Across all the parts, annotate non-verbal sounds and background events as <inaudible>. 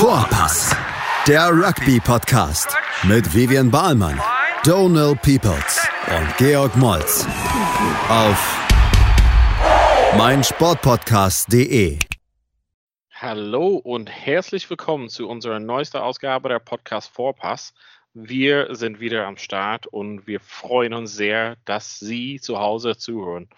Vorpass, der Rugby-Podcast mit Vivian Bahlmann, Donal Peoples und Georg Moltz auf meinsportpodcast.de. Hallo und herzlich willkommen zu unserer neuesten Ausgabe der Podcast Vorpass. Wir sind wieder am Start und wir freuen uns sehr, dass Sie zu Hause zuhören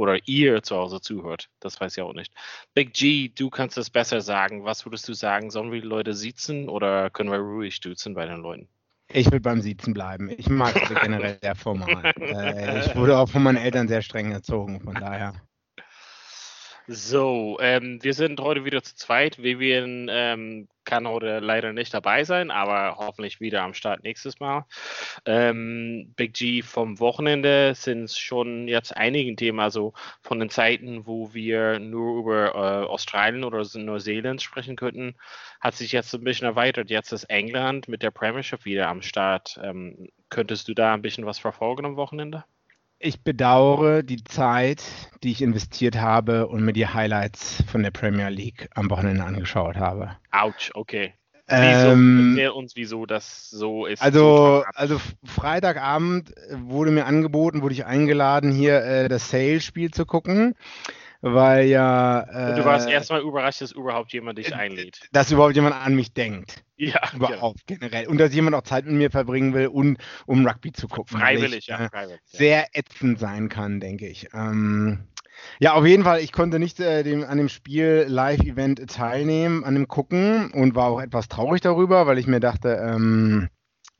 oder ihr zu Hause zuhört. Das weiß ich auch nicht. Big G, du kannst es besser sagen. Was würdest du sagen? Sollen wir die Leute sitzen oder können wir ruhig duzen bei den Leuten? Ich will beim Sitzen bleiben. Ich mag es <laughs> generell sehr formal. Äh, ich <laughs> wurde auch von meinen Eltern sehr streng erzogen, von daher. So, ähm, wir sind heute wieder zu zweit. Vivian ähm, kann heute leider nicht dabei sein, aber hoffentlich wieder am Start nächstes Mal. Ähm, Big G vom Wochenende sind schon jetzt einigen Themen, also von den Zeiten, wo wir nur über äh, Australien oder Neuseeland sprechen könnten, hat sich jetzt ein bisschen erweitert. Jetzt ist England mit der Premiership wieder am Start. Ähm, könntest du da ein bisschen was verfolgen am Wochenende? Ich bedauere die Zeit, die ich investiert habe und mir die Highlights von der Premier League am Wochenende angeschaut habe. Autsch, okay. Wieso? Ähm, Erklär uns, wieso das so ist. Also, also Freitagabend wurde mir angeboten, wurde ich eingeladen, hier äh, das Sale-Spiel zu gucken weil ja. Äh, du warst äh, erstmal überrascht, dass überhaupt jemand dich einlädt. Dass überhaupt jemand an mich denkt. Ja. <laughs> Überhaupt genau. generell. Und dass jemand auch Zeit mit mir verbringen will, und, um Rugby zu gucken. Freiwillig, ich, ja, äh, freiwillig. Sehr ätzend sein kann, denke ich. Ähm, ja, auf jeden Fall, ich konnte nicht äh, dem, an dem Spiel Live-Event teilnehmen, an dem Gucken und war auch etwas traurig darüber, weil ich mir dachte, ähm,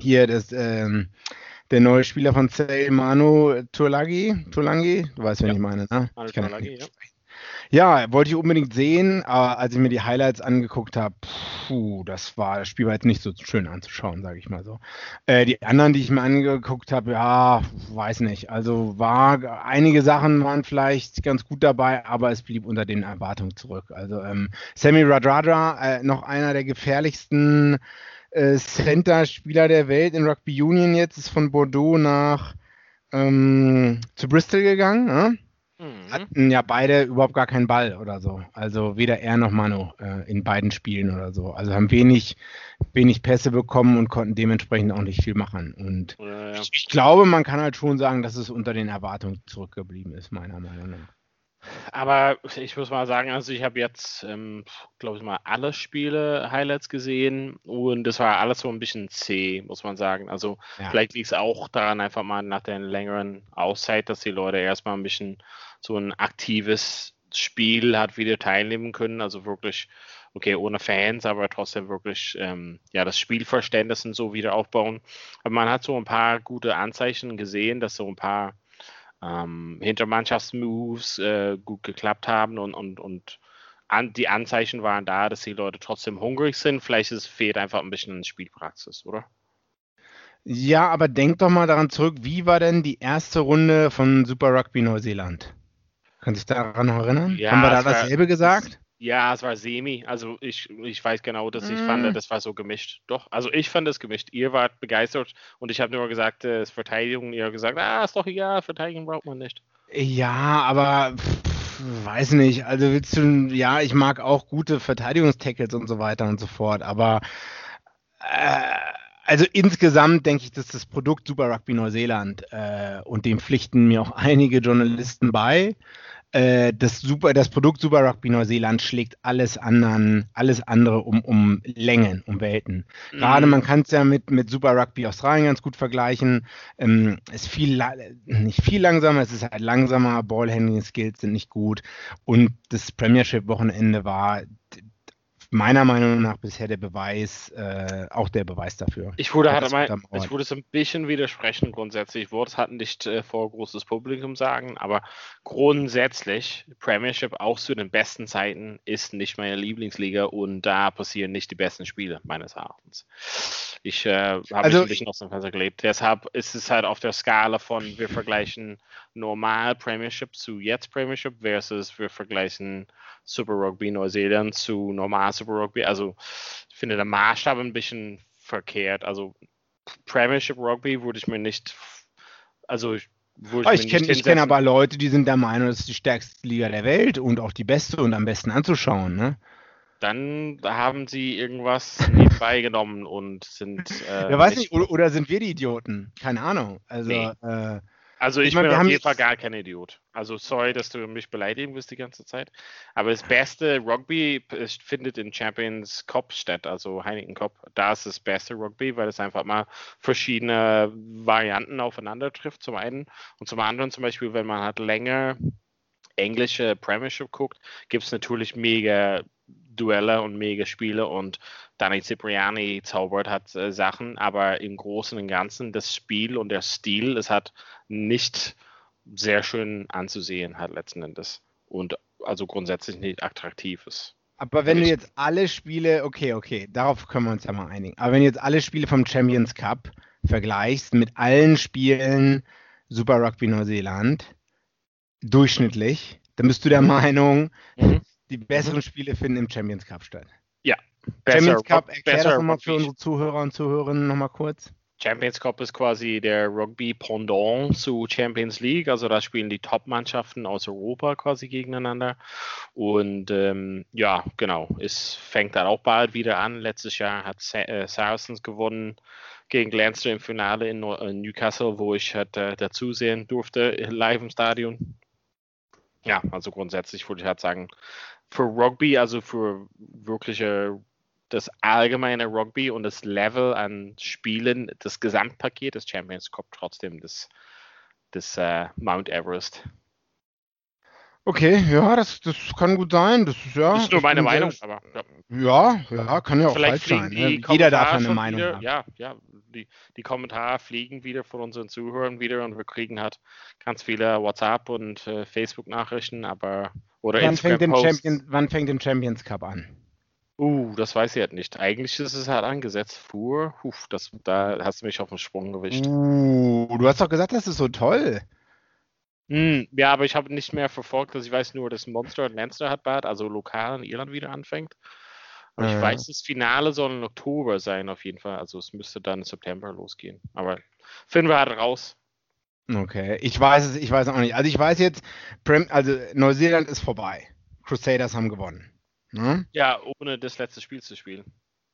hier das. Ähm, der neue Spieler von Sale, Manu Turlagi, Turlangi, du weißt, wen ja. ich meine, ne? Manu ich Turlagi, ja. Ja, wollte ich unbedingt sehen, aber als ich mir die Highlights angeguckt habe, puh, das war, das Spiel war jetzt nicht so schön anzuschauen, sage ich mal so. Äh, die anderen, die ich mir angeguckt habe, ja, weiß nicht. Also war, einige Sachen waren vielleicht ganz gut dabei, aber es blieb unter den Erwartungen zurück. Also ähm, Sammy Radradra, äh, noch einer der gefährlichsten äh, Center-Spieler der Welt in Rugby Union jetzt, ist von Bordeaux nach ähm, zu Bristol gegangen. Ne? Mhm. Hatten ja beide überhaupt gar keinen Ball oder so. Also weder er noch Manu äh, in beiden Spielen oder so. Also haben wenig, wenig Pässe bekommen und konnten dementsprechend auch nicht viel machen. Und ja, ja. Ich, ich, glaube, man kann halt schon sagen, dass es unter den Erwartungen zurückgeblieben ist, meiner Meinung nach. Aber ich muss mal sagen, also ich habe jetzt, ähm, glaube ich mal, alle Spiele Highlights gesehen und das war alles so ein bisschen zäh, muss man sagen. Also ja. vielleicht liegt es auch daran, einfach mal nach der längeren Auszeit, dass die Leute erstmal ein bisschen so ein aktives Spiel hat wieder teilnehmen können. Also wirklich, okay, ohne Fans, aber trotzdem wirklich ähm, ja, das Spielverständnis und so wieder aufbauen. Aber man hat so ein paar gute Anzeichen gesehen, dass so ein paar ähm, Hintermannschaftsmoves äh, gut geklappt haben und, und, und an, die Anzeichen waren da, dass die Leute trotzdem hungrig sind. Vielleicht ist, fehlt einfach ein bisschen Spielpraxis, oder? Ja, aber denk doch mal daran zurück, wie war denn die erste Runde von Super Rugby Neuseeland? Kann sich daran noch erinnern? Ja, Haben wir da dasselbe war, gesagt? Ja, es war semi. Also ich, ich weiß genau, dass ich mm. fand, das war so gemischt. Doch, also ich fand es gemischt. Ihr wart begeistert und ich habe nur gesagt, es äh, ist Verteidigung. Ihr habt gesagt, ah, ist doch egal, Verteidigung braucht man nicht. Ja, aber pff, weiß nicht. Also willst du, ja, ich mag auch gute Verteidigungstackles und so weiter und so fort, aber äh, also insgesamt denke ich, dass das Produkt Super Rugby Neuseeland äh, und dem pflichten mir auch einige Journalisten bei äh, das, Super, das Produkt Super Rugby Neuseeland schlägt alles anderen, alles andere um, um Längen, um Welten. Mhm. Gerade man kann es ja mit, mit Super Rugby Australien ganz gut vergleichen. Ähm, ist viel nicht viel langsamer, es ist halt langsamer, Ballhandling Skills sind nicht gut und das Premiership Wochenende war meiner Meinung nach bisher der Beweis, äh, auch der Beweis dafür. Ich würde, halt mal, ich würde es ein bisschen widersprechen grundsätzlich. Ich würde es halt nicht äh, vor großes Publikum sagen, aber grundsätzlich Premiership auch zu den besten Zeiten ist nicht meine Lieblingsliga und da passieren nicht die besten Spiele meines Erachtens. Ich äh, habe also, ein bisschen aus dem Fenster gelebt. Deshalb ist es halt auf der Skala von wir vergleichen normal Premiership zu jetzt Premiership versus wir vergleichen Super Rugby Neuseeland zu normal Super Rugby. Also ich finde der Maßstab ein bisschen verkehrt. Also Premiership Rugby würde ich mir nicht, also würde ich, ich kenne kenn aber Leute, die sind der Meinung, das ist die stärkste Liga der Welt und auch die beste und am besten anzuschauen. Ne? dann haben sie irgendwas nebenbei genommen und sind. Äh, <laughs> ja, weiß nicht, oder, oder, sind wir die Idioten? Keine Ahnung. Also, nee. äh, also ich, ich mein, bin auf jeden Fall gar kein Idiot. Also sorry, dass du mich beleidigen wirst die ganze Zeit. Aber das beste Rugby findet in Champions Cup statt, also Heineken Cup. Da ist das beste Rugby, weil es einfach mal verschiedene Varianten aufeinander trifft, zum einen. Und zum anderen zum Beispiel, wenn man halt länger englische Premiership guckt, gibt es natürlich mega Duelle und mega Spiele und Danny Cipriani zaubert hat äh, Sachen, aber im Großen und Ganzen das Spiel und der Stil, es hat nicht sehr schön anzusehen, hat letzten Endes. Und also grundsätzlich nicht attraktiv ist. Aber wenn du jetzt alle Spiele, okay, okay, darauf können wir uns ja mal einigen. Aber wenn du jetzt alle Spiele vom Champions Cup vergleichst mit allen Spielen Super Rugby Neuseeland, durchschnittlich, dann bist du der Meinung, mhm. Die besseren Spiele finden im Champions Cup statt. Ja. Champions Cup, erklär das nochmal für unsere Zuhörer und Zuhörerinnen nochmal kurz. Champions Cup ist quasi der Rugby-Pendant zu Champions League. Also da spielen die Top-Mannschaften aus Europa quasi gegeneinander. Und ähm, ja, genau, es fängt dann auch bald wieder an. Letztes Jahr hat Sa äh, Saracens gewonnen gegen Leinster im Finale in, in Newcastle, wo ich halt, äh, dazusehen durfte, live im Stadion. Ja, also grundsätzlich würde ich halt sagen, für Rugby, also für wirkliche das allgemeine Rugby und das Level an Spielen, das Gesamtpaket des Champions Cup trotzdem das, das uh, Mount Everest. Okay, ja, das, das kann gut sein. Das ist ja. Das ist nur meine Meinung, sehr, aber. Ja. ja, ja, kann ja auch Vielleicht falsch sein. Ne? Jeder darf eine Meinung wieder, haben. Ja, ja, die, die Kommentare fliegen wieder von unseren Zuhörern wieder und wir kriegen halt ganz viele WhatsApp und äh, Facebook-Nachrichten, aber oder wann fängt, Champion, wann fängt den Champions Cup an? Uh, das weiß ich halt nicht. Eigentlich ist es halt angesetzt vor. Huf, das, da hast du mich auf den Sprung gewischt. Uh, du hast doch gesagt, das ist so toll. Mm, ja, aber ich habe nicht mehr verfolgt. Also ich weiß nur, dass Monster und Leinster hat bald, also lokal in Irland wieder anfängt. Und äh. ich weiß, das Finale soll im Oktober sein, auf jeden Fall. Also es müsste dann im September losgehen. Aber finden wir halt raus. Okay, ich weiß es, ich weiß auch nicht. Also ich weiß jetzt, also Neuseeland ist vorbei. Crusaders haben gewonnen. Ne? Ja, ohne das letzte Spiel zu spielen.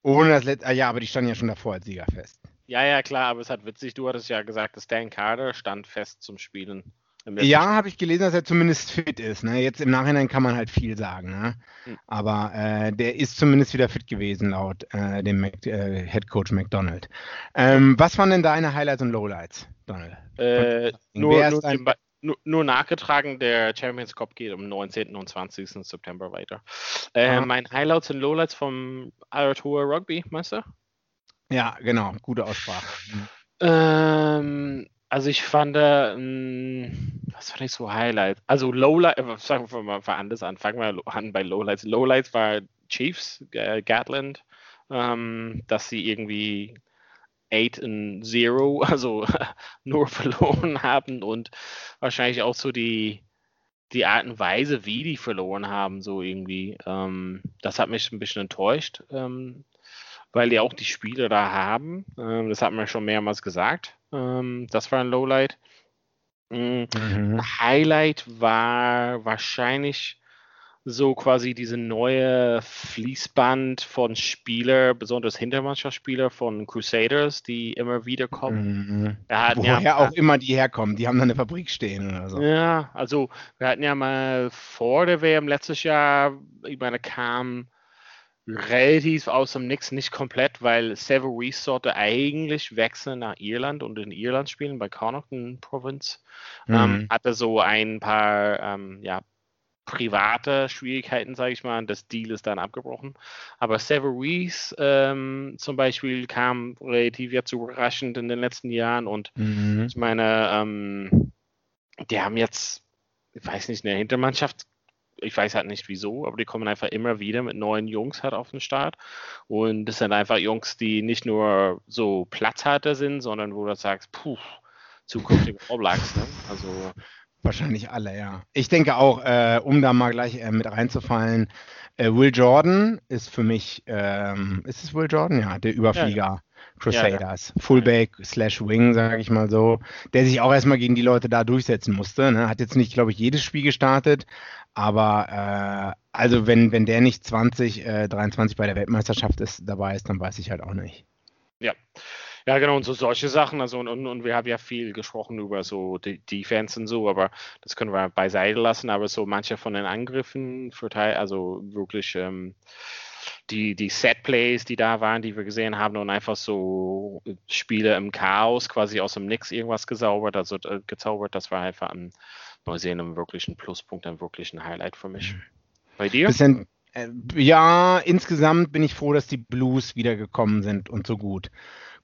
Ohne das letzte, ah, ja, aber die standen ja schon davor als Sieger fest. Ja, ja, klar, aber es hat witzig, du hattest ja gesagt, dass Dan Carter stand fest zum Spielen. Ja, habe ich gelesen, dass er zumindest fit ist. Ne? Jetzt im Nachhinein kann man halt viel sagen. Ne? Hm. Aber äh, der ist zumindest wieder fit gewesen, laut äh, dem Mac, äh, Head Coach McDonald. Ähm, was waren denn deine Highlights und Lowlights, Donald? Äh, nur, nur, dein nur, nur, nachgetragen, der Champions Cup geht am 19. und 20. September weiter. Äh, mein Highlights und Lowlights vom Aratua Rugby, meinst du? Ja, genau, gute Aussprache. Ähm, also ich fand, äh, was fand ich so Highlight? Also Lowlight, äh, sagen wir mal anders an, fangen wir an bei Lowlights. Lowlights war Chiefs, äh, Gatland, ähm, dass sie irgendwie 8 und 0, also <laughs> nur verloren <laughs> haben und wahrscheinlich auch so die, die Art und Weise, wie die verloren haben, so irgendwie. Ähm, das hat mich ein bisschen enttäuscht, ähm, weil die auch die Spiele da haben. Ähm, das hat man schon mehrmals gesagt. Ähm, das war ein Lowlight. Mhm. Highlight war wahrscheinlich so quasi diese neue Fließband von Spieler, besonders Hintermannschaftsspieler von Crusaders, die immer wieder kommen. Mhm. Woher ja, auch immer die herkommen, die haben da eine Fabrik stehen oder so. Ja, also wir hatten ja mal vor der WM letztes Jahr, ich meine, kam relativ aus dem Nix, nicht komplett, weil Severies sollte eigentlich wechseln nach Irland und in Irland spielen, bei Connaughton Province. Mhm. Ähm, hatte so ein paar ähm, ja, private Schwierigkeiten, sage ich mal. Das Deal ist dann abgebrochen. Aber Severies ähm, zum Beispiel kam relativ jetzt überraschend in den letzten Jahren und mhm. ich meine, ähm, die haben jetzt, ich weiß nicht, eine Hintermannschaft. Ich weiß halt nicht wieso, aber die kommen einfach immer wieder mit neuen Jungs halt auf den Start. Und das sind einfach Jungs, die nicht nur so Platzhalter sind, sondern wo du sagst, puh, zukünftige All Blacks, ne? Also Wahrscheinlich alle, ja. Ich denke auch, äh, um da mal gleich äh, mit reinzufallen, äh, Will Jordan ist für mich, ähm, ist es Will Jordan? Ja, der Überflieger. Ja, ja. Crusaders, ja, ja. Fullback slash Wing, sage ich mal so, der sich auch erstmal gegen die Leute da durchsetzen musste. Ne? Hat jetzt nicht, glaube ich, jedes Spiel gestartet, aber äh, also wenn, wenn der nicht 20, äh, 23 bei der Weltmeisterschaft ist, dabei ist, dann weiß ich halt auch nicht. Ja. Ja, genau, und so solche Sachen. Also, und, und, und wir haben ja viel gesprochen über so die Defense und so, aber das können wir beiseite lassen. Aber so manche von den Angriffen, also wirklich ähm, die, die Set-Plays, die da waren, die wir gesehen haben, und einfach so Spiele im Chaos, quasi aus dem Nix irgendwas gezaubert, also äh, gezaubert, das war einfach ein Neusehen wirklich ein Pluspunkt, ein wirklich ein Highlight für mich. Mhm. Bei dir? Bisschen, äh, ja, insgesamt bin ich froh, dass die Blues wiedergekommen sind und so gut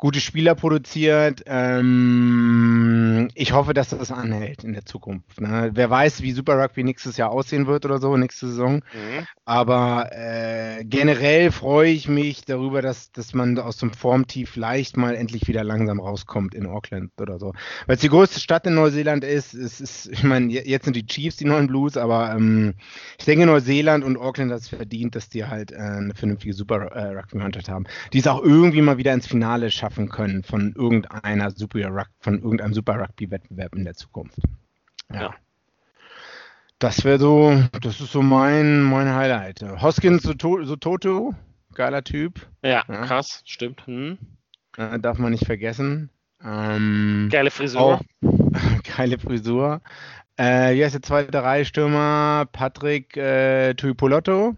gute Spieler produziert. Ähm, ich hoffe, dass das anhält in der Zukunft. Ne? Wer weiß, wie Super Rugby nächstes Jahr aussehen wird oder so, nächste Saison. Mhm. Aber äh, generell freue ich mich darüber, dass, dass man aus dem Formtief leicht mal endlich wieder langsam rauskommt in Auckland oder so. Weil es die größte Stadt in Neuseeland ist. Es ist, ich meine, jetzt sind die Chiefs die neuen Blues, aber ähm, ich denke, Neuseeland und Auckland hat es verdient, dass die halt äh, eine vernünftige Super äh, Rugby-Mannschaft haben, die es auch irgendwie mal wieder ins Finale schaffen schaffen können von irgendeiner Super von irgendeinem Super Rugby Wettbewerb in der Zukunft. Ja. ja. Das wäre so, das ist so mein, mein Highlight. Hoskins so, so Toto, geiler Typ. Ja, ja. krass, stimmt. Hm. Äh, darf man nicht vergessen. Ähm, geile Frisur. Auch, <laughs> geile Frisur. Äh, hier ist der zweite Reihe-Stürmer, Patrick äh, Tuipolotto.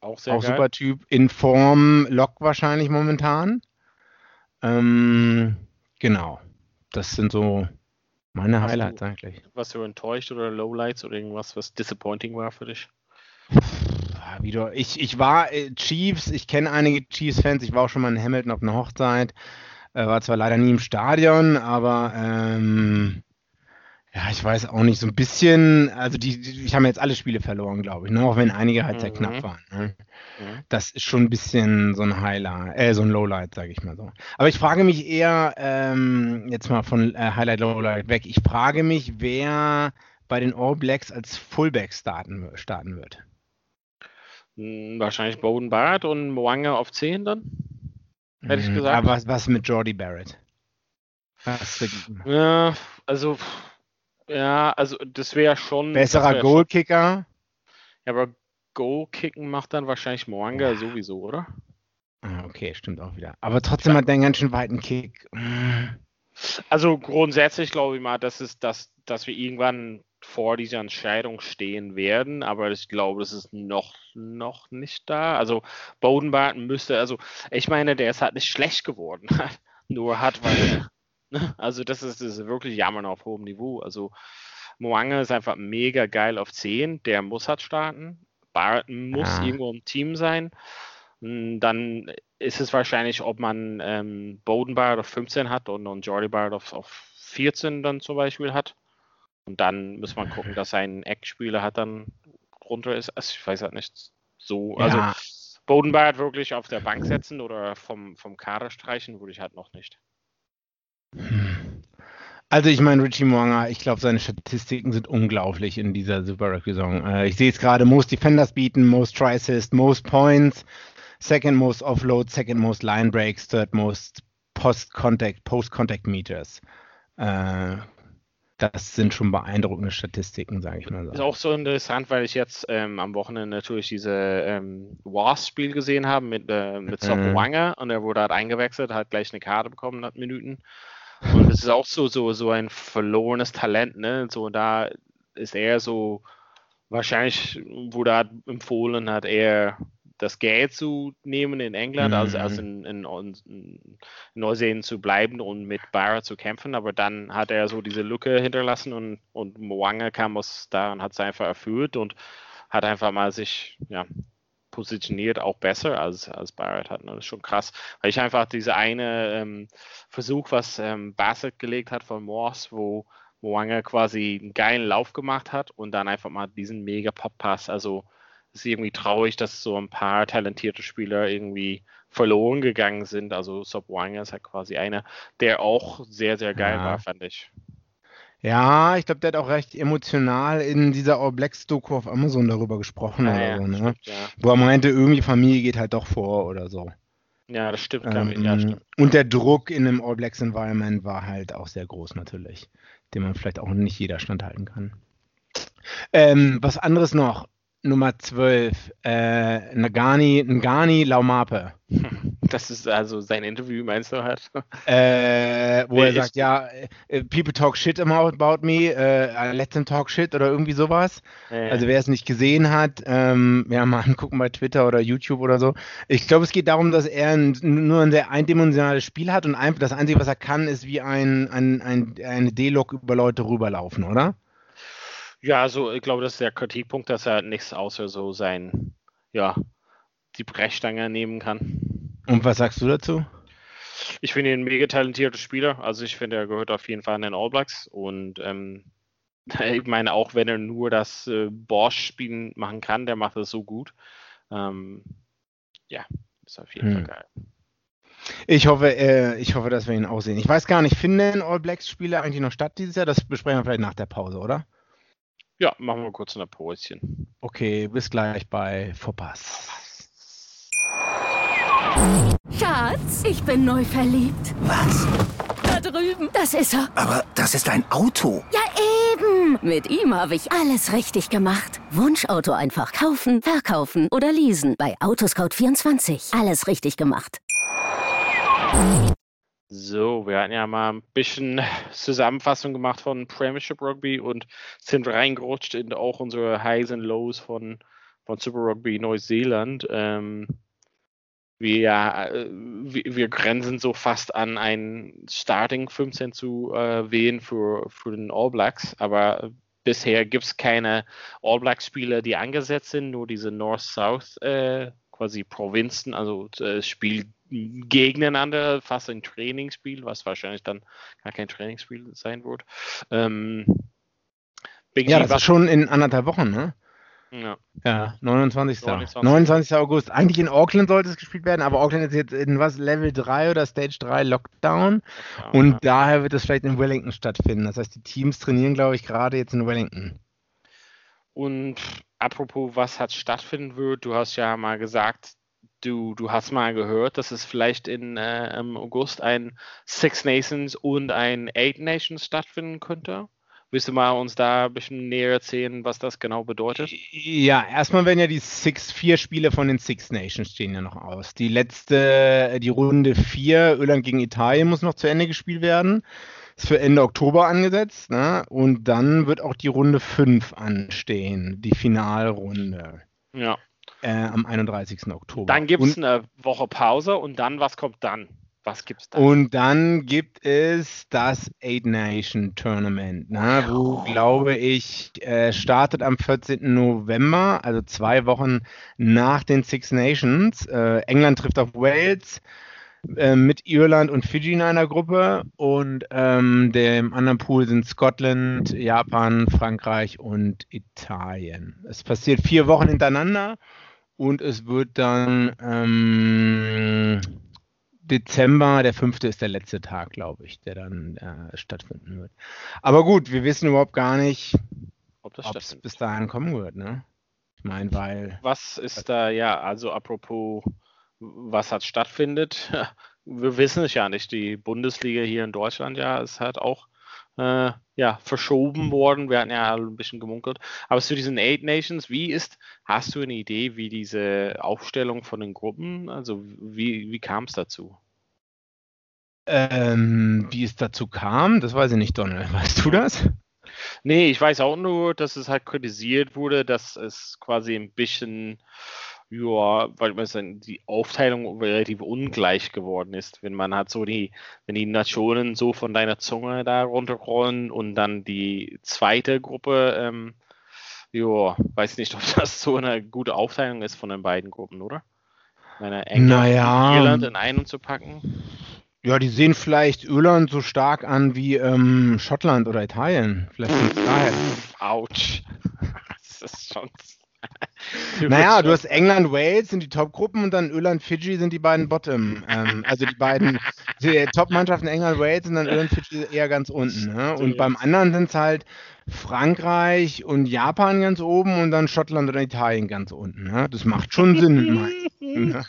Auch sehr Auch geil. super Typ. In Form, Lock wahrscheinlich momentan. Ähm, genau. Das sind so meine Hast Highlights du, eigentlich. Was du enttäuscht oder Lowlights oder irgendwas, was disappointing war für dich? Wieder, ich, ich war äh, Chiefs, ich kenne einige Chiefs-Fans, ich war auch schon mal in Hamilton auf einer Hochzeit, äh, war zwar leider nie im Stadion, aber ähm, ja, ich weiß auch nicht, so ein bisschen, also die, die ich habe jetzt alle Spiele verloren, glaube ich, ne? auch wenn einige halt sehr knapp mhm. waren. Ne? Mhm. Das ist schon ein bisschen so ein Highlight, äh, so ein Lowlight, sage ich mal so. Aber ich frage mich eher, ähm, jetzt mal von äh, Highlight, Lowlight weg, ich frage mich, wer bei den All Blacks als Fullback starten, starten wird. Hm, wahrscheinlich Bowden Barrett und Mwanga auf 10 dann, hätte ich hm, gesagt. Aber was, was mit Jordi Barrett? Was ja, also ja, also das wäre schon. Besserer wär Goalkicker. Ja, aber Goalkicken macht dann wahrscheinlich Moanga ja. sowieso, oder? Ah, okay, stimmt auch wieder. Aber trotzdem hat der einen ganz schön weiten Kick. Also grundsätzlich glaube ich mal, dass, es, dass, dass wir irgendwann vor dieser Entscheidung stehen werden, aber ich glaube, das ist noch, noch nicht da. Also Bodenbarton müsste, also ich meine, der ist halt nicht schlecht geworden, <laughs> nur hat, weil? <laughs> Also das ist, das ist wirklich Jammern auf hohem Niveau. Also Moange ist einfach mega geil auf 10, der muss halt starten. Barton muss ja. irgendwo im Team sein. Hm, dann ist es wahrscheinlich, ob man ähm, Bowden Barrett auf 15 hat und, und Jordi Barrett auf, auf 14 dann zum Beispiel hat. Und dann muss man gucken, dass sein Eckspieler hat dann runter ist. Also ich weiß halt nicht so. Also ja. Bowden Barrett wirklich auf der Bank setzen oder vom, vom Kader streichen, würde ich halt noch nicht. Also ich meine, Richie Mwanga, ich glaube, seine Statistiken sind unglaublich in dieser Super Rugby-Saison. Äh, ich sehe es gerade, most Defenders beaten, most Assist, most Points, second most Offload, second most Line Breaks, third most Post-Contact, Post-Contact Meters. Äh, das sind schon beeindruckende Statistiken, sage ich mal so. Ist auch so interessant, weil ich jetzt ähm, am Wochenende natürlich diese ähm, Wasp-Spiel gesehen habe mit, äh, mit Sop mhm. und er wurde halt eingewechselt, hat gleich eine Karte bekommen nach Minuten. Und es ist auch so, so, so ein verlorenes Talent, ne? So, da ist er so, wahrscheinlich wurde er empfohlen, hat er das Geld zu nehmen in England, mhm. also, also in, in, in, Neuseeland zu bleiben und mit Barra zu kämpfen, aber dann hat er so diese Lücke hinterlassen und, und Mwanga kam aus da und hat es einfach erfüllt und hat einfach mal sich, ja, positioniert auch besser als, als Barrett hat. Ne? Das ist schon krass, weil ich einfach diese eine ähm, Versuch, was ähm, Bassett gelegt hat von Morse, wo Moanga quasi einen geilen Lauf gemacht hat und dann einfach mal diesen mega Pop-Pass. Also es ist irgendwie traurig, dass so ein paar talentierte Spieler irgendwie verloren gegangen sind. Also Sob Wanga ist halt quasi einer, der auch sehr, sehr geil ja. war, fand ich. Ja, ich glaube, der hat auch recht emotional in dieser All Blacks Doku auf Amazon darüber gesprochen oder ja, so, ne? stimmt, ja. Wo er meinte, irgendwie Familie geht halt doch vor oder so. Ja, das stimmt, glaub ich. Ähm, Ja, stimmt. und der Druck in einem All Blacks Environment war halt auch sehr groß natürlich, den man vielleicht auch nicht jeder standhalten kann. Ähm, was anderes noch, Nummer 12, äh, Ngani, Ngani Laumape. <laughs> Das ist also sein Interview, meinst du halt? Äh, wo Nee, er sagt, ja, äh, people talk shit about about me, äh, let them talk shit oder irgendwie sowas. Ja, Also wer es nicht gesehen hat, ähm, ja, mal <laughs> angucken bei Twitter oder YouTube oder so. Ich glaube, es geht darum, dass er ein, nur ein sehr eindimensionales Spiel hat und ein, das Einzige, was er kann, ist wie ein, ein, ein, eine D-Log über Leute rüberlaufen, oder? Ja, also ich glaube, das ist der Kritikpunkt, dass er nichts außer so sein, ja, die Brechstange nehmen kann. Und was sagst du dazu? Ich finde ihn ein mega talentierter Spieler. Also ich finde, er gehört auf jeden Fall in den All Blacks. Und ähm, <laughs> ich meine, auch wenn er nur das äh, Bosch-Spielen machen kann, der macht das so gut. Ähm, ja, ist auf jeden Hm. Fall geil. Ich hoffe, äh, ich hoffe, dass wir ihn auch sehen. Ich weiß gar nicht, finden All Blacks Spiele eigentlich noch statt dieses Jahr? Das besprechen wir vielleicht nach der Pause, oder? Ja, machen wir kurz ein Päuschen. Okay, bis gleich bei Vorpass. Schatz, ich bin neu verliebt. Was? Da drüben. Das ist er. Aber das ist ein Auto. Ja, eben. Mit ihm habe ich alles richtig gemacht. Wunschauto einfach kaufen, verkaufen oder leasen. Bei Autoscout24. Alles richtig gemacht. So, wir hatten ja mal ein bisschen Zusammenfassung gemacht von Premiership Rugby und sind reingerutscht in auch unsere Highs und Lows von, von Super Rugby Neuseeland. Ähm, wir, äh, wir, wir grenzen so fast an ein Starting 15 zu äh, wählen für, für den All Blacks, aber bisher gibt es keine All Blacks Spieler, die angesetzt sind, nur diese North-South äh, quasi Provinzen, also äh, Spiel gegeneinander, fast ein Trainingsspiel, was wahrscheinlich dann gar kein Trainingsspiel sein wird. Ähm, Big Ja, G, das ist schon in anderthalb Wochen, ne? Ja. Ja, 29. 29. 29. August. Eigentlich in Auckland sollte es gespielt werden, aber Auckland ist jetzt in was, Level 3 oder Stage 3 Lockdown. Und ja. daher wird es vielleicht in Wellington stattfinden. Das heißt, die Teams trainieren, glaube ich, gerade jetzt in Wellington. Und apropos, was hat stattfinden wird, du hast ja mal gesagt, du, du hast mal gehört, dass es vielleicht in, äh, im August ein Six Nations und ein Eight Nations stattfinden könnte. Willst du mal uns da ein bisschen näher erzählen, was das genau bedeutet? Ja, erstmal werden ja die Six, vier Spiele von den Six Nations stehen ja noch aus. Die letzte, die Runde vier, Irland gegen Italien, muss noch zu Ende gespielt werden. Ist für Ende Oktober angesetzt. Ne? Und dann wird auch die Runde fünf anstehen, die Finalrunde. Ja. Äh, am 31. Oktober. Dann gibt es eine Woche Pause und dann, was kommt dann? Was gibt's dann? Und dann gibt es das Eight Nation Tournament, ne, wo, glaube ich, äh, startet am 14. November, also zwei Wochen nach den Six Nations. Äh, England trifft auf Wales äh, mit Irland und Fiji in einer Gruppe und ähm, dem anderen Pool sind Scotland, Japan, Frankreich und Italien. Es passiert vier Wochen hintereinander und es wird dann ähm, Dezember, der fünfte ist der letzte Tag, glaube ich, der dann äh, stattfinden wird. Aber gut, wir wissen überhaupt gar nicht, Ob es bis dahin kommen wird, ne? Ich meine, weil. Was ist da, ja, also apropos, was hat stattfindet? <laughs> Wir wissen es ja nicht. Die Bundesliga hier in Deutschland, ja, ist halt auch äh, ja, verschoben worden. Wir hatten ja ein bisschen gemunkelt. Aber zu diesen Eight Nations, wie ist, hast du eine Idee, wie diese Aufstellung von den Gruppen, also wie, wie kam es dazu? Ähm, wie es dazu kam, das weiß ich nicht, Donald. <laughs> Weißt du das? Nee, ich weiß auch nur, dass es halt kritisiert wurde, dass es quasi ein bisschen, ja, weil die Aufteilung relativ ungleich geworden ist. Wenn man hat so die, wenn die Nationen so von deiner Zunge da runterrollen und dann die zweite Gruppe, ähm, ja, weiß nicht, <laughs> ob das so eine gute Aufteilung ist von den beiden Gruppen, oder? Meine England Naja. und Irland in einen zu packen. Ja, die sehen vielleicht Irland so stark an wie ähm, Schottland oder Italien. Vielleicht daher. Autsch. <laughs> Das ist schon. Naja, du hast England, Wales sind die Top-Gruppen und dann Irland, Fiji sind die beiden Bottom. Ähm, also die beiden Top-Mannschaften England, Wales und dann Irland, Fiji eher ganz unten. Ne? Und beim anderen sind es halt Frankreich und Japan ganz oben und dann Schottland oder Italien ganz unten. Ne? Das macht schon Sinn. <laughs> ne?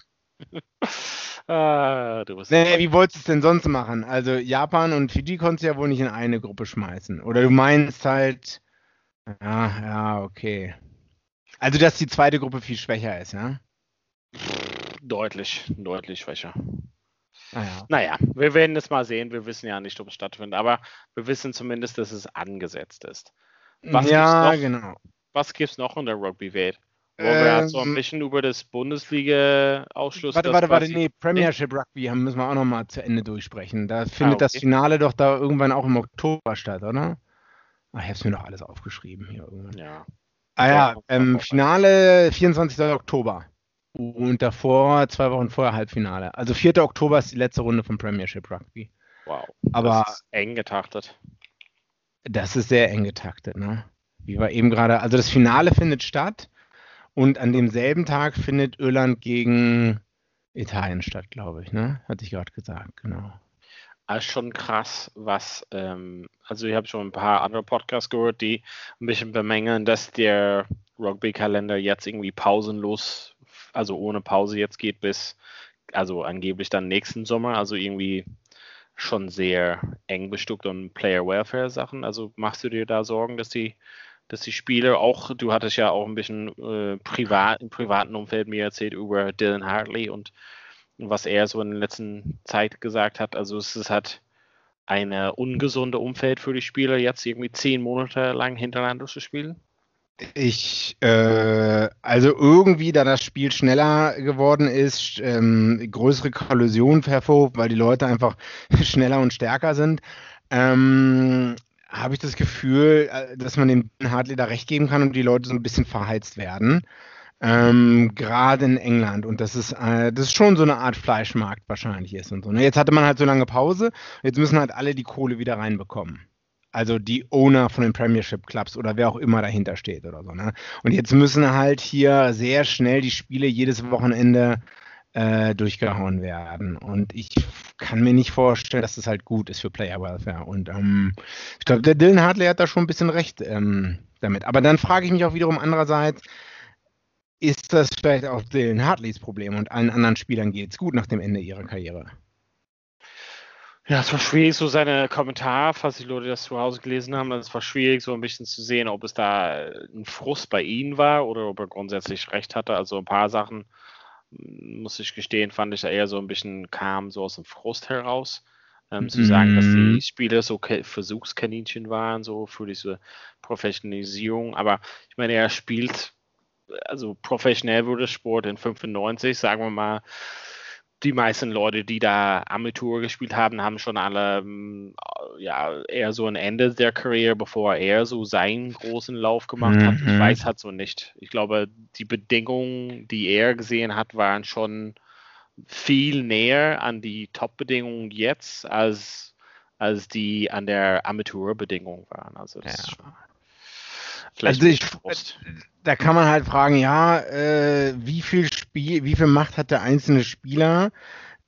Ah, du bist nee, wie wolltest du es denn sonst machen? Also Japan und Fiji konntest du ja wohl nicht in eine Gruppe schmeißen. Oder du meinst halt, ja, ja, okay. Also, dass die zweite Gruppe viel schwächer ist, ja? Deutlich, deutlich schwächer. Naja. naja, wir werden es mal sehen. Wir wissen ja nicht, ob es stattfindet, aber wir wissen zumindest, dass es angesetzt ist. Was ja, noch, genau. Was gibt es noch in der Rugby-Welt? Wollen ähm, wir so ein bisschen über das Bundesliga-Ausschluss. Warte, warte, warte, nee, Premiership Rugby haben, müssen wir auch nochmal zu Ende durchsprechen. Da findet ah, okay. das Finale doch da irgendwann auch im Oktober statt, oder? Ach, ich hab's mir doch alles aufgeschrieben hier irgendwann. Ja. Ah ja, ähm, Finale 24. Oktober. Und davor, zwei Wochen vorher, Halbfinale. Also 4. Oktober ist die letzte Runde vom Premiership Rugby. Wow. Aber das ist eng getaktet. Das ist sehr eng getaktet, ne? Wie wir eben gerade, also das Finale findet statt und an demselben Tag findet Irland gegen Italien statt, glaube ich, ne? Hatte ich gerade gesagt, genau. Also schon krass, was, ähm, also ich habe schon ein paar andere Podcasts gehört, die ein bisschen bemängeln, dass der Rugby-Kalender jetzt irgendwie pausenlos, also ohne Pause jetzt geht bis, also angeblich dann nächsten Sommer, also irgendwie schon sehr eng bestückt und Player Welfare Sachen. Also machst du dir da Sorgen, dass die dass die Spieler auch, du hattest ja auch ein bisschen äh, privat, im privaten Umfeld mir erzählt über Dylan Hartley und was er so in der letzten Zeit gesagt hat. Also es ist halt eine ungesunde Umfeld für die Spieler, jetzt irgendwie zehn Monate lang hintereinander zu spielen. Ich, äh, also irgendwie, da das Spiel schneller geworden ist, ähm, größere Kollisionen hervorruft, weil die Leute einfach <laughs> schneller und stärker sind. Ähm, habe ich das Gefühl, äh, dass man dem Hartley da recht geben kann und die Leute so ein bisschen verheizt werden. Ähm, Gerade in England. Und das ist, äh, das ist schon so eine Art Fleischmarkt wahrscheinlich ist und so. Ne? Jetzt hatte man halt so lange Pause, jetzt müssen halt alle die Kohle wieder reinbekommen. Also die Owner von den Premiership Clubs oder wer auch immer dahinter steht oder so. Ne? Und jetzt müssen halt hier sehr schnell die Spiele jedes Wochenende äh, durchgehauen werden. Und ich kann mir nicht vorstellen, dass das halt gut ist für Player Welfare. Und ähm, ich glaube, der Dylan Hartley hat da schon ein bisschen recht ähm, damit. Aber dann frage ich mich auch wiederum andererseits, ist das vielleicht auch Dylan Hartleys Problem und allen anderen Spielern geht es gut nach dem Ende ihrer Karriere? Ja, es war schwierig, so seine Kommentare, falls die Leute das zu Hause gelesen haben, es war schwierig, so ein bisschen zu sehen, ob es da ein Frust bei ihnen war oder ob er grundsätzlich recht hatte. Also ein paar Sachen muss ich gestehen, fand ich eher so ein bisschen kam so aus dem Frust heraus. Ähm, zu sagen, dass die mhm. Spieler so Versuchskaninchen waren, so für diese Professionalisierung. Aber ich meine, er spielt, also professionell wurde Sport in 95, sagen wir mal, die meisten Leute, die da Amateur gespielt haben, haben schon alle ähm, ja eher so ein Ende der Karriere, bevor er so seinen großen Lauf gemacht mhm. hat. Ich mhm. weiß halt so nicht. Ich glaube, die Bedingungen, die er gesehen hat, waren schon viel näher an die Top-Bedingungen jetzt, als, als die an der Amateurbedingung waren. Also das ja. Vielleicht also ich, da kann man halt fragen, ja, äh, wie viel Spiel, wie viel Macht hat der einzelne Spieler,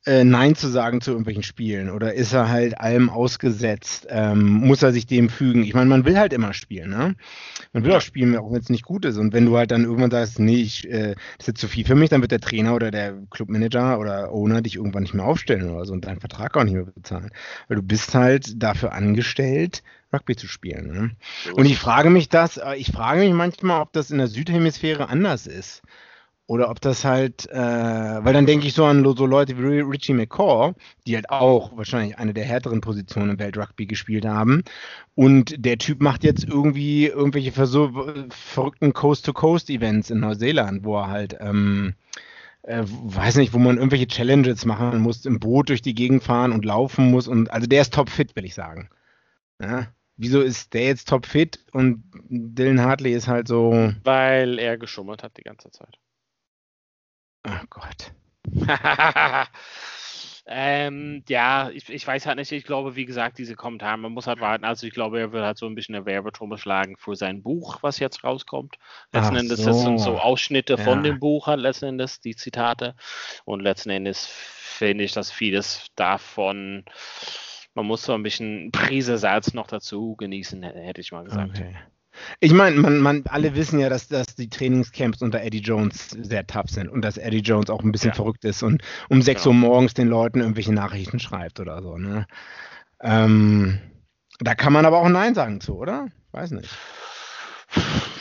äh, Nein zu sagen zu irgendwelchen Spielen? Oder ist er halt allem ausgesetzt? Ähm, muss er sich dem fügen? Ich meine, man will halt immer spielen, ne? Man will auch spielen, auch wenn es nicht gut ist. Und wenn du halt dann irgendwann sagst, nee, ich, äh, das ist jetzt zu viel für mich, dann wird der Trainer oder der Clubmanager oder Owner dich irgendwann nicht mehr aufstellen oder so und deinen Vertrag auch nicht mehr bezahlen. Weil du bist halt dafür angestellt, Rugby zu spielen. Ne? Und ich frage mich das, äh, ich frage mich manchmal, ob das in der Südhemisphäre anders ist. Oder ob das halt, äh, weil dann denke ich so an so Leute wie Richie McCaw, die halt auch wahrscheinlich eine der härteren Positionen im Weltrugby gespielt haben. Und der Typ macht jetzt irgendwie irgendwelche verrückten Coast-to-Coast-Events in Neuseeland, wo er halt, ähm, äh, weiß nicht, wo man irgendwelche Challenges machen muss, im Boot durch die Gegend fahren und laufen muss. Und also der ist topfit, will ich sagen. Ja? wieso ist der jetzt topfit und Dylan Hartley ist halt so. Weil er geschummert hat die ganze Zeit. Oh Gott. <laughs> Ähm, ja, ich, ich weiß halt nicht. Ich glaube, wie gesagt, diese Kommentare, man muss halt warten. Also ich glaube, er wird halt so ein bisschen eine Werbetrommel schlagen für sein Buch, was jetzt rauskommt. Letzten Ach Endes, so. das sind so Ausschnitte ja. von dem Buch halt letzten Endes, die Zitate. Und letzten Endes finde ich, dass vieles davon, man muss so ein bisschen Prise Salz noch dazu genießen, hätte ich mal gesagt. Okay. Ich meine, man, man, alle wissen ja, dass, dass die Trainingscamps unter Eddie Jones sehr tough sind und dass Eddie Jones auch ein bisschen ja. verrückt ist und um 6 genau. Uhr morgens den Leuten irgendwelche Nachrichten schreibt oder so. Ne? Ähm, da kann man aber auch Nein sagen zu, oder? Weiß nicht.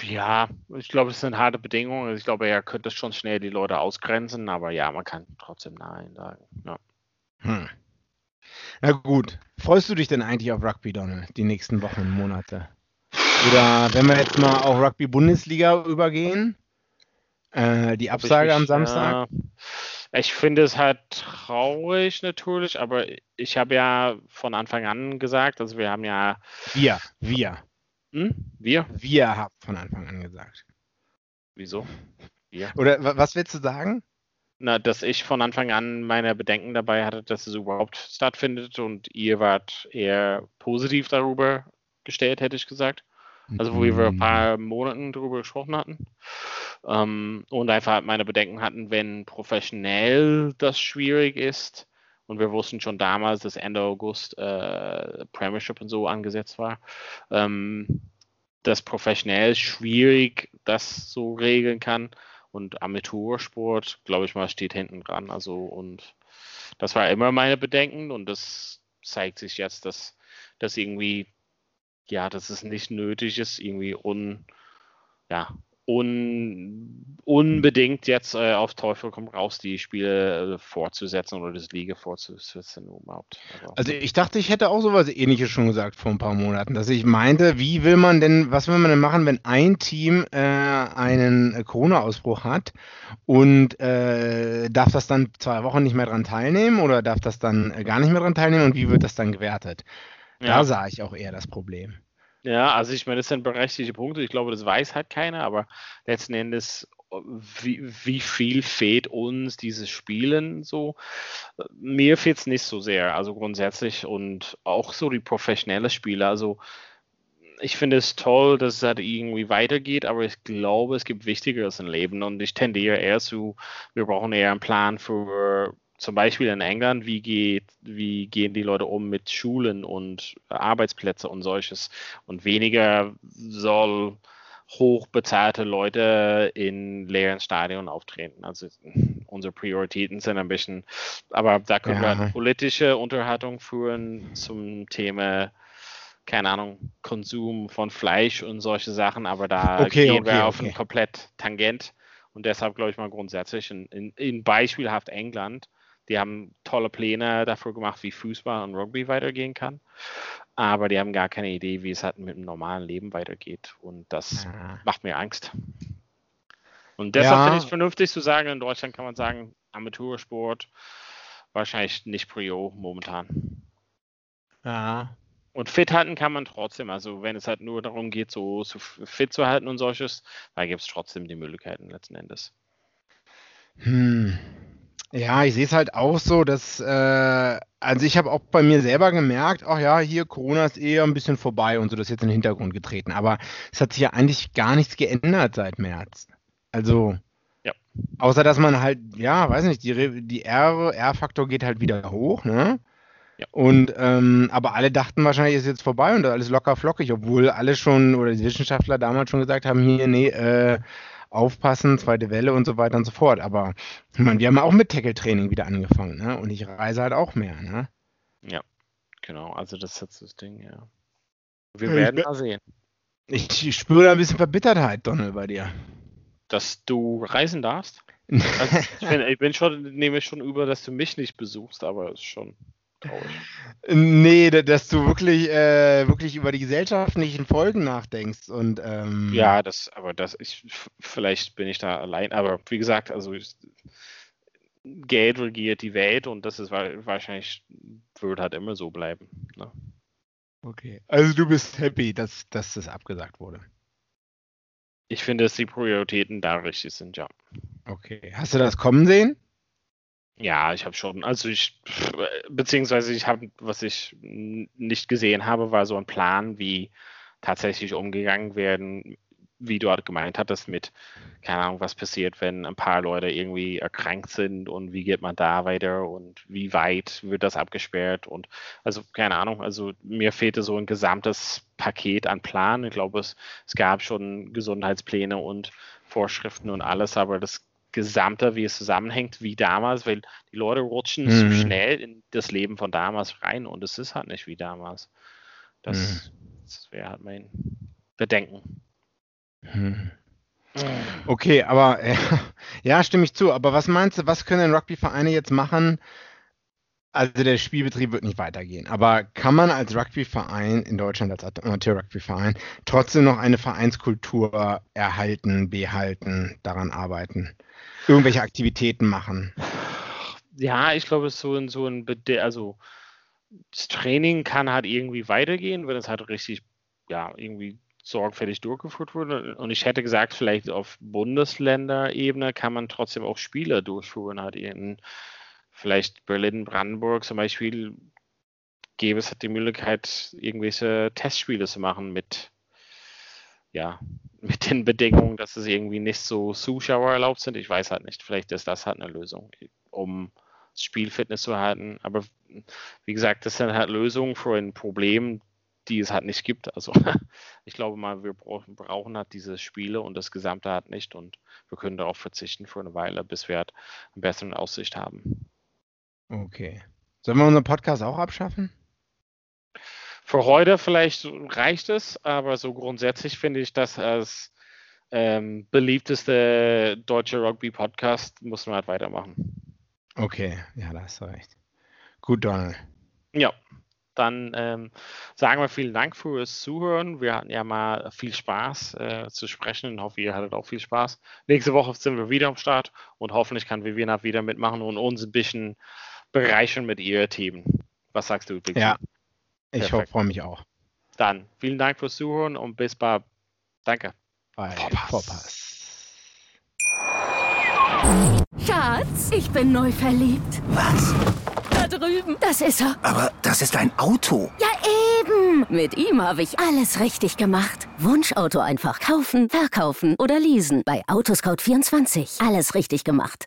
Ja, ich glaube, es sind harte Bedingungen. Ich glaube, er könnte schon schnell die Leute ausgrenzen, aber ja, man kann trotzdem Nein sagen. Ja. Hm. Na gut. Freust du dich denn eigentlich auf Rugby, Donald, die nächsten Wochen und Monate? Oder wenn wir jetzt mal auf Rugby-Bundesliga übergehen, äh, die Absage am Samstag. Äh, ich finde es halt traurig natürlich, aber ich habe ja von Anfang an gesagt, also wir haben ja. Wir, wir. Hm? Wir? Wir haben von Anfang an gesagt. Wieso? Wir. Oder was willst du sagen? Na, dass ich von Anfang an meine Bedenken dabei hatte, dass es überhaupt stattfindet und ihr wart eher positiv darüber gestellt, hätte ich gesagt. Also wo wir ein mhm. paar Monaten darüber gesprochen hatten. Ähm, und einfach halt meine Bedenken hatten, wenn professionell das schwierig ist. Und wir wussten schon damals, dass Ende August äh, Premiership und so angesetzt war. Ähm, dass professionell schwierig das so regeln kann. Und Amateursport, glaube ich mal, steht hinten dran. Also und das war immer meine Bedenken und das zeigt sich jetzt, dass das irgendwie ja, dass es nicht nötig ist, irgendwie un, ja, un, unbedingt jetzt äh, auf Teufel komm raus die Spiele äh, fortzusetzen oder das Liga fortzusetzen überhaupt. Also, also, ich dachte, ich hätte auch sowas ähnliches schon gesagt vor ein paar Monaten, dass ich meinte, wie will man denn, was will man denn machen, wenn ein Team äh, einen Corona-Ausbruch hat und äh, darf das dann zwei Wochen nicht mehr dran teilnehmen oder darf das dann äh, gar nicht mehr dran teilnehmen und wie wird das dann gewertet? Da ja. sah ich auch eher das Problem. Ja, also ich meine, das sind berechtigte Punkte. Ich glaube, das weiß halt keiner, aber letzten Endes, wie, wie viel fehlt uns dieses Spielen so? Mir fehlt es nicht so sehr, also grundsätzlich und auch so die professionelle Spieler. Also ich finde es toll, dass es halt irgendwie weitergeht, aber ich glaube, es gibt Wichtigeres im Leben und ich tendiere eher zu, wir brauchen eher einen Plan für zum Beispiel in England, wie, geht, wie gehen die Leute um mit Schulen und Arbeitsplätze und solches. Und weniger soll hochbezahlte Leute in leeren Stadien auftreten. Also unsere Prioritäten sind ein bisschen, aber da können ja. wir eine politische Unterhaltung führen zum Thema, keine Ahnung, Konsum von Fleisch und solche Sachen, aber da okay, gehen okay, wir auf okay. ein komplett Tangent. Und deshalb glaube ich mal grundsätzlich in, in, in beispielhaft England die haben tolle Pläne dafür gemacht, wie Fußball und Rugby weitergehen kann. Aber die haben gar keine Idee, wie es halt mit dem normalen Leben weitergeht. Und das ja. macht mir Angst. Und deshalb ja. finde ich es vernünftig zu sagen, in Deutschland kann man sagen, Amateursport wahrscheinlich nicht Prio momentan. Ja. Und fit halten kann man trotzdem. Also wenn es halt nur darum geht, so, so fit zu halten und solches, da gibt es trotzdem die Möglichkeiten letzten Endes. Hm. Ja, ich sehe es halt auch so, dass, äh, also ich habe auch bei mir selber gemerkt, ach ja, hier Corona ist eher ein bisschen vorbei und so, das ist jetzt in den Hintergrund getreten. Aber es hat sich ja eigentlich gar nichts geändert seit März. Also, ja. außer dass man halt, ja, weiß nicht, die, die R-Faktor geht halt wieder hoch, ne? Ja. Und ähm, aber alle dachten wahrscheinlich, ist jetzt vorbei und alles locker flockig, obwohl alle schon oder die Wissenschaftler damals schon gesagt haben, hier, nee, äh, aufpassen, zweite Welle und so weiter und so fort. Aber ich meine, wir haben auch mit Tackle-Training wieder angefangen, ne? Und ich reise halt auch mehr, ne? Ja, genau. Also das ist jetzt das Ding, ja. Wir werden mal sehen. Ich, spüre da ein bisschen Verbittertheit, Donald, bei dir. Dass du reisen darfst? <laughs> Also ich, bin, ich bin schon, nehme schon über, dass du mich nicht besuchst, aber es ist schon Nee, dass du wirklich, äh, wirklich über die gesellschaftlichen Folgen nachdenkst. Und, ähm, ja, das, aber das, ich, vielleicht bin ich da allein, aber wie gesagt, also ich, Geld regiert die Welt und das ist wahrscheinlich, wird halt immer so bleiben. Ne? Okay, also du bist happy, dass, dass das abgesagt wurde. Ich finde, dass die Prioritäten da richtig sind, ja. Okay, hast du das kommen sehen? Ja, ich habe schon. Also ich, beziehungsweise ich habe, was ich nicht gesehen habe, war so ein Plan, wie tatsächlich umgegangen werden, wie du halt gemeint hattest, mit, keine Ahnung, was passiert, wenn ein paar Leute irgendwie erkrankt sind und wie geht man da weiter und wie weit wird das abgesperrt und also keine Ahnung, also mir fehlte so ein gesamtes Paket an Plan. Ich glaube, es, es gab schon Gesundheitspläne und Vorschriften und alles, aber das Gesamte, wie es zusammenhängt, wie damals, weil die Leute rutschen mhm. zu schnell in das Leben von damals rein und es ist halt nicht wie damals. Das, mhm. das wäre halt mein Bedenken. Mhm. Okay, aber äh, <laughs> ja, stimme ich zu. Aber was meinst du, was können Rugby-Vereine jetzt machen? Also der Spielbetrieb wird nicht weitergehen. Aber kann man als Rugby-Verein in Deutschland, als Amateur-Rugby-Verein, trotzdem noch eine Vereinskultur erhalten, behalten, daran arbeiten? irgendwelche Aktivitäten machen. Ja, ich glaube, so ein, so ein, also das Training kann halt irgendwie weitergehen, wenn es halt richtig, ja, irgendwie sorgfältig durchgeführt wurde. Und ich hätte gesagt, vielleicht auf Bundesländerebene kann man trotzdem auch Spiele durchführen. Halt in vielleicht Berlin, Brandenburg zum Beispiel gäbe es halt die Möglichkeit, irgendwelche Testspiele zu machen mit ja, <laughs> mit den Bedingungen, dass es irgendwie nicht so Zuschauer erlaubt sind. Ich weiß halt nicht. Vielleicht ist das halt eine Lösung, um Spielfitness zu halten. Aber wie gesagt, das sind halt Lösungen für ein Problem, die es halt nicht gibt. Also <laughs> ich glaube mal, wir brauchen, brauchen halt diese Spiele und das Gesamte halt nicht und wir können darauf verzichten für eine Weile, bis wir halt eine bessere Aussicht haben. Okay. Sollen wir unseren Podcast auch abschaffen? Für heute vielleicht reicht es, aber so grundsätzlich finde ich das als ähm, beliebteste deutsche Rugby-Podcast muss man halt weitermachen. Okay, ja, da hast du recht. Gut, Donald. Ja, dann ähm, sagen wir vielen Dank fürs Zuhören. Wir hatten ja mal viel Spaß äh, zu sprechen und hoffe, ihr hattet auch viel Spaß. Nächste Woche sind wir wieder am Start und hoffentlich kann Viviana wieder mitmachen und uns ein bisschen bereichern mit ihren Themen. Was sagst du, Victor? Ja, ich freue mich auch. Dann vielen Dank fürs Zuhören und bis bald. Danke. Bei Vorpass. Schatz, ich bin neu verliebt. Was? Da drüben. Das ist er. Aber das ist ein Auto. Ja, eben. Mit ihm habe ich alles richtig gemacht. Wunschauto einfach kaufen, verkaufen oder leasen. Bei Autoscout24. Alles richtig gemacht.